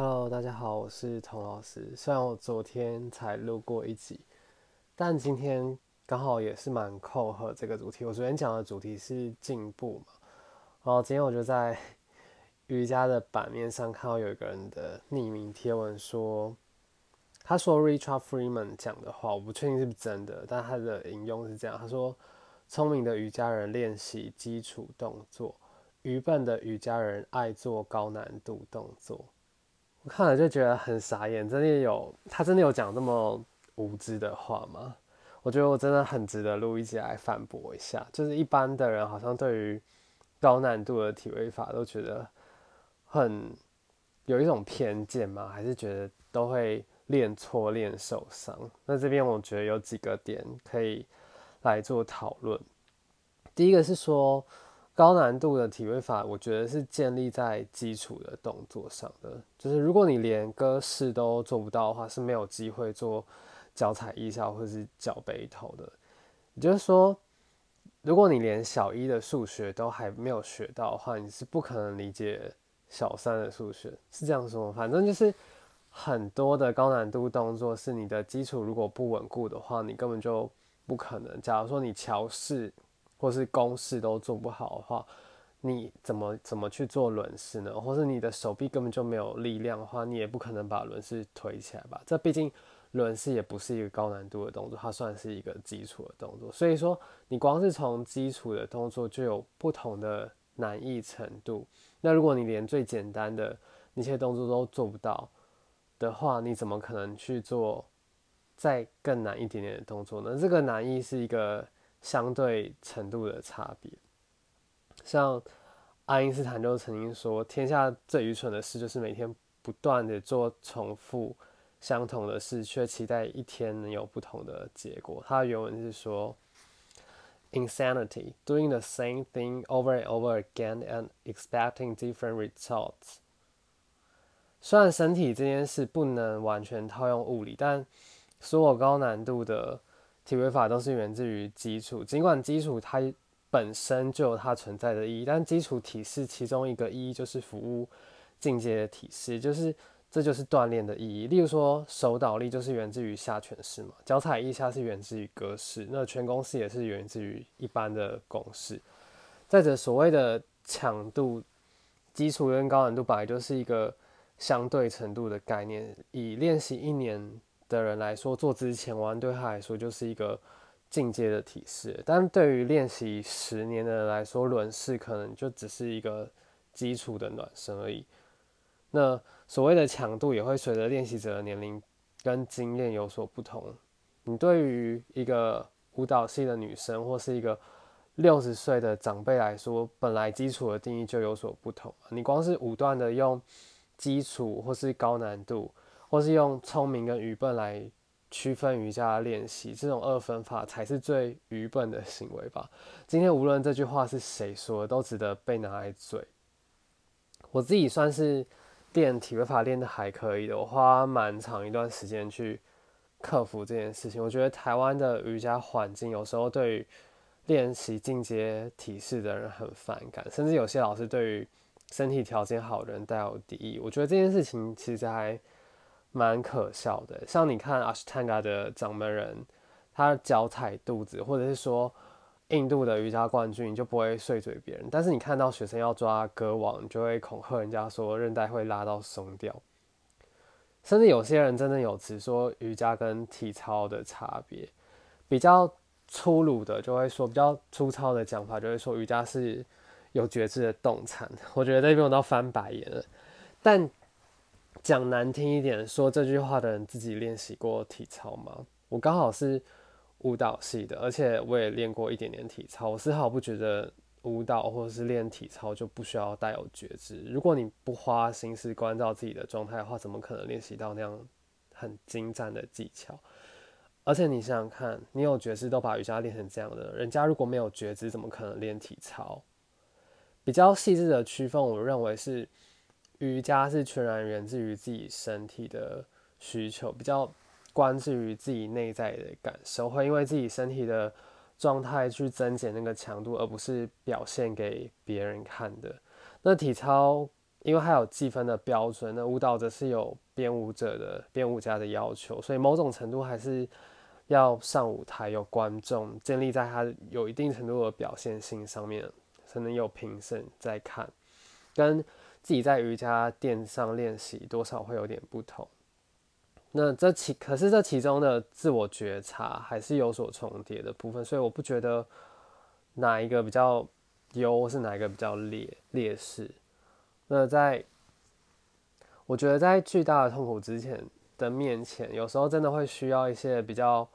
Hello，大家好，我是童老师。虽然我昨天才录过一集，但今天刚好也是蛮扣合这个主题。我昨天讲的主题是进步嘛，然后今天我就在 瑜伽的版面上看到有一个人的匿名贴文说，他说 Richard Freeman 讲的话，我不确定是不是真的，但他的引用是这样，他说：聪明的瑜伽人练习基础动作。愚笨的瑜伽人爱做高难度动作，我看了就觉得很傻眼。真的有他真的有讲这么无知的话吗？我觉得我真的很值得录一集来反驳一下。就是一般的人好像对于高难度的体位法都觉得很有一种偏见吗？还是觉得都会练错、练受伤？那这边我觉得有几个点可以来做讨论。第一个是说。高难度的体位法，我觉得是建立在基础的动作上的。就是如果你连鸽式都做不到的话，是没有机会做脚踩一下或是脚背头的。也就是说，如果你连小一的数学都还没有学到的话，你是不可能理解小三的数学。是这样说吗，反正就是很多的高难度动作，是你的基础如果不稳固的话，你根本就不可能。假如说你桥式。或是公式都做不好的话，你怎么怎么去做轮式呢？或是你的手臂根本就没有力量的话，你也不可能把轮式推起来吧？这毕竟轮式也不是一个高难度的动作，它算是一个基础的动作。所以说，你光是从基础的动作就有不同的难易程度。那如果你连最简单的那些动作都做不到的话，你怎么可能去做再更难一点点的动作呢？这个难易是一个。相对程度的差别，像爱因斯坦就曾经说：“天下最愚蠢的事，就是每天不断的做重复相同的事，却期待一天能有不同的结果。”他的原文是说：“Insanity, doing the same thing over and over again and expecting different results。”虽然身体这件事不能完全套用物理，但所有高难度的。体位法都是源自于基础，尽管基础它本身就有它存在的意义，但基础体式其中一个意义就是服务进阶的体式，就是这就是锻炼的意义。例如说手倒立就是源自于下犬式嘛，脚踩一下是源自于格式，那全公式也是源自于一般的公式。再者，所谓的强度，基础跟高难度本来就是一个相对程度的概念，以练习一年。的人来说，做之前弯对他来说就是一个进阶的体式，但对于练习十年的人来说，轮式可能就只是一个基础的暖身而已。那所谓的强度也会随着练习者的年龄跟经验有所不同。你对于一个舞蹈系的女生或是一个六十岁的长辈来说，本来基础的定义就有所不同。你光是武断的用基础或是高难度。或是用聪明跟愚笨来区分瑜伽练习，这种二分法才是最愚笨的行为吧。今天无论这句话是谁说的，都值得被拿来嘴。我自己算是练体位法练的还可以的，我花蛮长一段时间去克服这件事情。我觉得台湾的瑜伽环境有时候对于练习进阶体式的人很反感，甚至有些老师对于身体条件好的人带有敌意。我觉得这件事情其实还。蛮可笑的，像你看阿斯坦嘎的掌门人，他脚踩肚子，或者是说印度的瑜伽冠军，你就不会碎嘴别人。但是你看到学生要抓歌王，就会恐吓人家说韧带会拉到松掉。甚至有些人真的有只说瑜伽跟体操的差别，比较粗鲁的就会说，比较粗糙的讲法就会说瑜伽是有觉知的动产。我觉得这边我都翻白眼了，但。讲难听一点，说这句话的人自己练习过体操吗？我刚好是舞蹈系的，而且我也练过一点点体操。我丝毫不觉得舞蹈或者是练体操就不需要带有觉知。如果你不花心思关照自己的状态的话，怎么可能练习到那样很精湛的技巧？而且你想想看，你有觉知都把瑜伽练成这样的，人家如果没有觉知，怎么可能练体操？比较细致的区分，我认为是。瑜伽是全然源自于自己身体的需求，比较关注于自己内在的感受，会因为自己身体的状态去增减那个强度，而不是表现给别人看的。那体操因为还有计分的标准，那舞蹈则是有编舞者的编舞家的要求，所以某种程度还是要上舞台有观众，建立在他有一定程度的表现性上面，才能有评审在看，跟自己在瑜伽垫上练习多少会有点不同。那这其可是这其中的自我觉察还是有所重叠的部分，所以我不觉得哪一个比较优，是哪一个比较劣劣势。那在我觉得在巨大的痛苦之前的面前，有时候真的会需要一些比较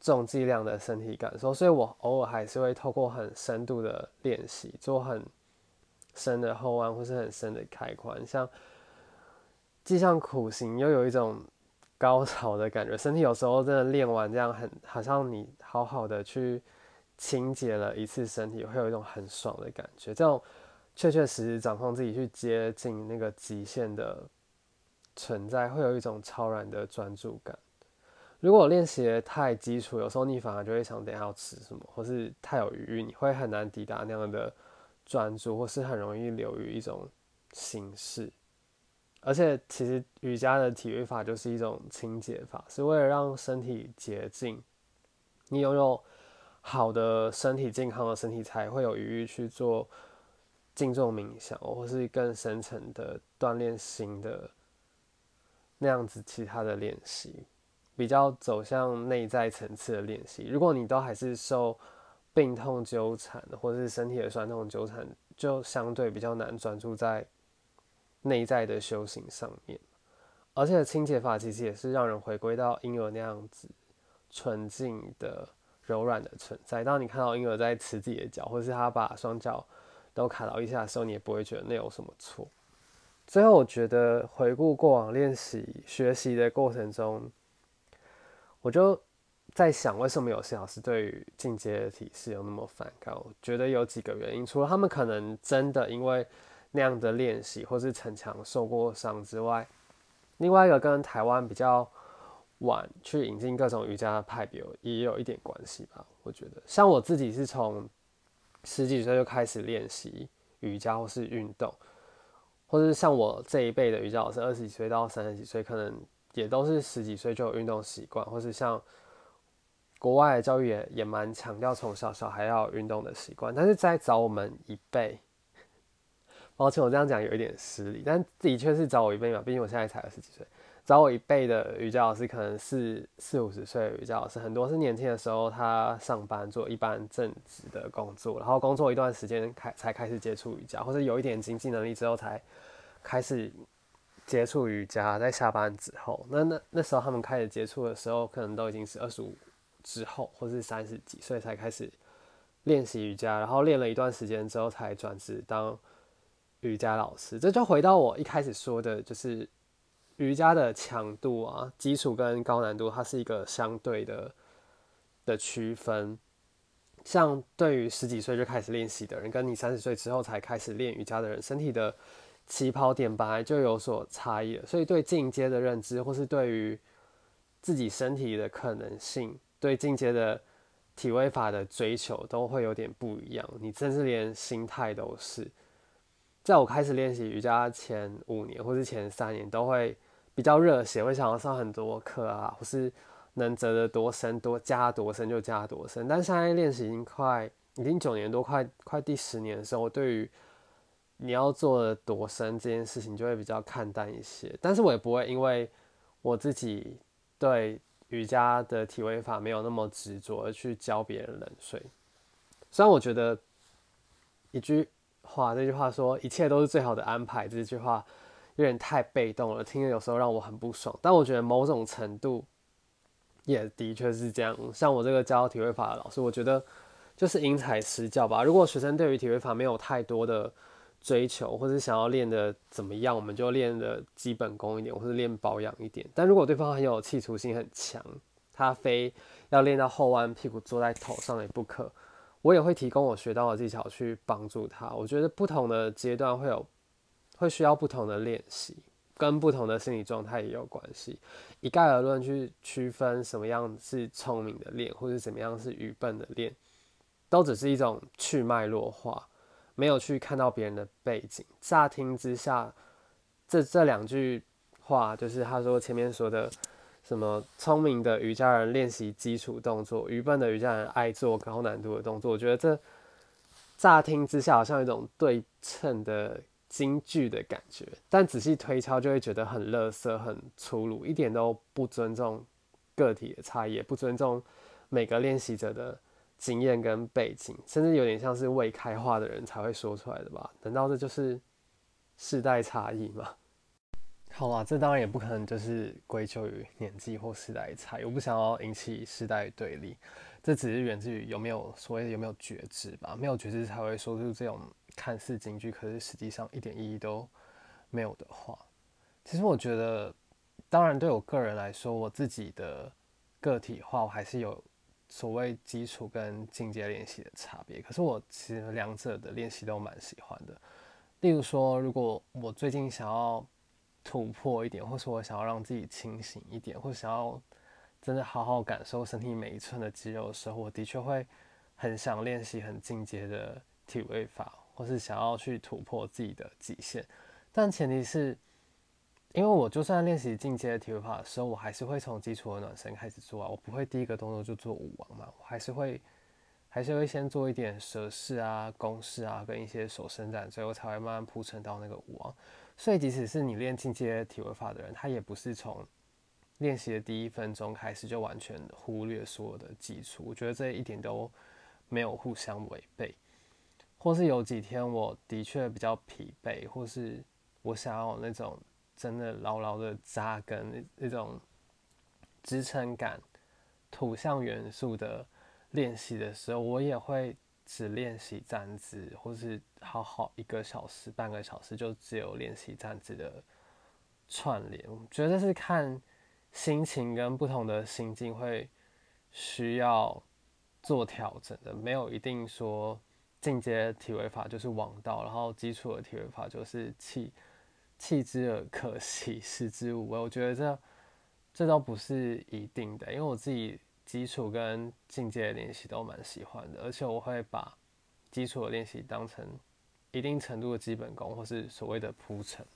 重剂量的身体感受，所以我偶尔还是会透过很深度的练习，做很深的后弯或是很深的开髋，像既像苦行，又有一种。高潮的感觉，身体有时候真的练完这样很，好像你好好的去清洁了一次身体，会有一种很爽的感觉。这种确确实实掌控自己去接近那个极限的存在，会有一种超然的专注感。如果练习太基础，有时候你反而就会想等下要吃什么，或是太有余裕，你会很难抵达那样的专注，或是很容易流于一种形式。而且，其实瑜伽的体位法就是一种清洁法，是为了让身体洁净。你拥有好的身体、健康的身体，才会有余裕去做静坐冥想，或是更深层的锻炼心的那样子其他的练习，比较走向内在层次的练习。如果你都还是受病痛纠缠，或者是身体的酸痛纠缠，就相对比较难专注在。内在的修行上面，而且清洁法其实也是让人回归到婴儿那样子纯净的、柔软的存在。当你看到婴儿在吃自己的脚，或是他把双脚都卡到一下的时候，你也不会觉得那有什么错。最后，我觉得回顾过往练习、学习的过程中，我就在想，为什么有些老师对于进阶体式有那么反感？我觉得有几个原因，除了他们可能真的因为。那样的练习，或是逞强受过伤之外，另外一个跟台湾比较晚去引进各种瑜伽的派别，也有一点关系吧。我觉得，像我自己是从十几岁就开始练习瑜伽或是运动，或是像我这一辈的瑜伽老师，二十几岁到三十几岁，可能也都是十几岁就有运动习惯，或是像国外的教育也也蛮强调从小小孩要运动的习惯，但是在找我们一辈。抱歉，我这样讲有一点失礼，但的确是找我一辈嘛，毕竟我现在才二十几岁。找我一辈的瑜伽老师，可能是四五十岁的瑜伽老师，很多是年轻的时候他上班做一般正职的工作，然后工作一段时间开才开始接触瑜伽，或者有一点经济能力之后才开始接触瑜伽。在下班之后，那那那时候他们开始接触的时候，可能都已经是二十五之后，或是三十几岁才开始练习瑜伽，然后练了一段时间之后才转职当。瑜伽老师，这就回到我一开始说的，就是瑜伽的强度啊，基础跟高难度，它是一个相对的的区分。像对于十几岁就开始练习的人，跟你三十岁之后才开始练瑜伽的人，身体的起跑点本来就有所差异了。所以对进阶的认知，或是对于自己身体的可能性，对进阶的体位法的追求，都会有点不一样。你甚至连心态都是。在我开始练习瑜伽前五年或是前三年，都会比较热血，会想要上很多课啊，或是能折得多深多加多深就加多深。但现在练习已经快已经九年多，快快第十年的时候，我对于你要做的多深这件事情就会比较看淡一些。但是我也不会因为我自己对瑜伽的体位法没有那么执着去教别人冷水。虽然我觉得一句。话这句话说一切都是最好的安排，这句话有点太被动了，听着有时候让我很不爽。但我觉得某种程度也的确是这样。像我这个教体位法的老师，我觉得就是因材施教吧。如果学生对于体位法没有太多的追求，或者想要练的怎么样，我们就练的基本功一点，或者练保养一点。但如果对方很有企图心很强，他非要练到后弯屁股坐在头上也不可。我也会提供我学到的技巧去帮助他。我觉得不同的阶段会有，会需要不同的练习，跟不同的心理状态也有关系。一概而论去区分什么样是聪明的练，或者怎么样是愚笨的练，都只是一种去脉络化，没有去看到别人的背景。乍听之下，这这两句话，就是他说前面说的什么聪明的瑜伽人练习基础动作，愚笨的瑜伽人爱做高难度的动作。我觉得这乍听之下好像一种对称的京剧的感觉，但仔细推敲就会觉得很垃圾、很粗鲁，一点都不尊重个体的差异，也不尊重每个练习者的经验跟背景，甚至有点像是未开化的人才会说出来的吧？难道这就是世代差异吗？好啦，这当然也不可能就是归咎于年纪或时代差异，我不想要引起时代对立，这只是源自于有没有所谓有没有觉知吧，没有觉知才会说出这种看似京剧，可是实际上一点意义都没有的话。其实我觉得，当然对我个人来说，我自己的个体化，我还是有所谓基础跟进阶练习的差别。可是我其实两者的练习都蛮喜欢的。例如说，如果我最近想要突破一点，或是我想要让自己清醒一点，或想要真的好好感受身体每一寸的肌肉的时候，我的确会很想练习很进阶的体位法，或是想要去突破自己的极限。但前提是，因为我就算练习进阶体位法的时候，我还是会从基础的暖身开始做啊，我不会第一个动作就做舞王嘛，我还是会还是会先做一点蛇式啊、弓式啊，跟一些手伸展，最后才会慢慢铺陈到那个舞王。所以，即使是你练进阶体位法的人，他也不是从练习的第一分钟开始就完全忽略所有的基础。我觉得这一点都没有互相违背。或是有几天我的确比较疲惫，或是我想要那种真的牢牢的扎根那种支撑感、土象元素的练习的时候，我也会。只练习站姿，或是好好一个小时、半个小时就只有练习站姿的串联，我觉得是看心情跟不同的心境会需要做调整的，没有一定说进阶体位法就是王道，然后基础的体位法就是气弃之而可惜，食之无味。我觉得这这都不是一定的，因为我自己。基础跟进阶的练习都蛮喜欢的，而且我会把基础的练习当成一定程度的基本功，或是所谓的铺陈。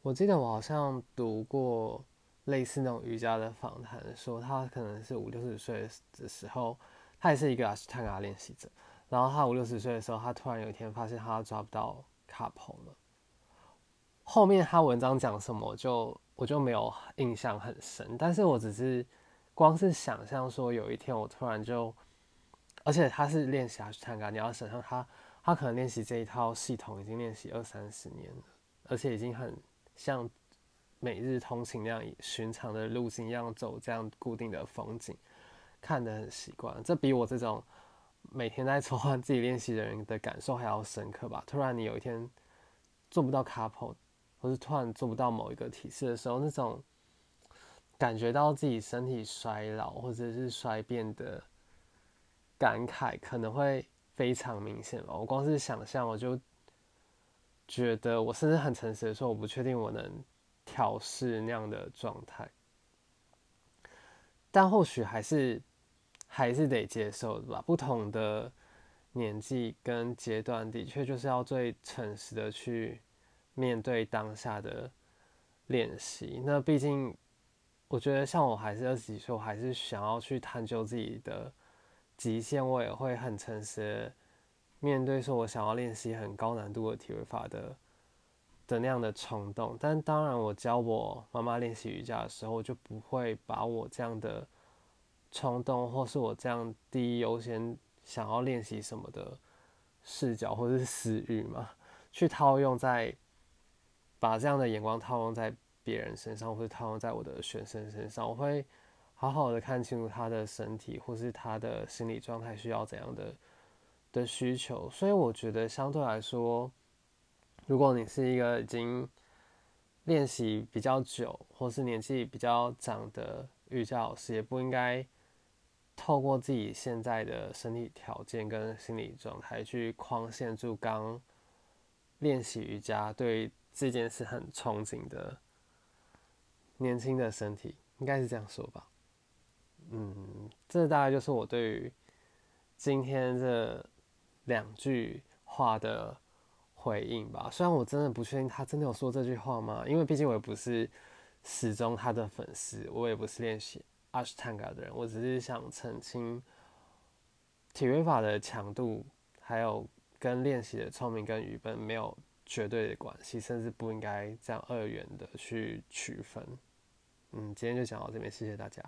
我记得我好像读过类似那种瑜伽的访谈，说他可能是五六十岁的时候，他也是一个阿斯坦加练习者，然后他五六十岁的时候，他突然有一天发现他抓不到卡棚了。后面他文章讲什么，就我就没有印象很深，但是我只是。光是想象说有一天我突然就，而且他是练习阿斯坦加，你要想象他，他可能练习这一套系统已经练习二三十年了，而且已经很像每日通勤那样寻常的路径一样走这样固定的风景，看得很习惯。这比我这种每天在抽换自己练习的人的感受还要深刻吧？突然你有一天做不到 couple，或是突然做不到某一个体式的时候，那种。感觉到自己身体衰老或者是衰变的感慨，可能会非常明显吧。我光是想象，我就觉得，我甚至很诚实的说，我不确定我能调试那样的状态。但或许还是还是得接受的吧。不同的年纪跟阶段，的确就是要最诚实的去面对当下的练习。那毕竟。我觉得像我还是二十几岁，我还是想要去探究自己的极限，我也会很诚实面对说，我想要练习很高难度的体位法的的那样的冲动。但当然，我教我妈妈练习瑜伽的时候，我就不会把我这样的冲动，或是我这样第一优先想要练习什么的视角或者是私欲嘛，去套用在把这样的眼光套用在。别人身上，或者套用在我的学生身上，我会好好的看清楚他的身体，或是他的心理状态需要怎样的的需求。所以我觉得相对来说，如果你是一个已经练习比较久，或是年纪比较长的瑜伽老师，也不应该透过自己现在的身体条件跟心理状态去框限住刚练习瑜伽对这件事很憧憬的。年轻的身体应该是这样说吧，嗯，这大概就是我对于今天这两句话的回应吧。虽然我真的不确定他真的有说这句话吗？因为毕竟我也不是始终他的粉丝，我也不是练习阿什坦嘎的人，我只是想澄清体育法的强度，还有跟练习的聪明跟愚笨没有绝对的关系，甚至不应该这样二元的去区分。嗯，今天就讲到这边，谢谢大家。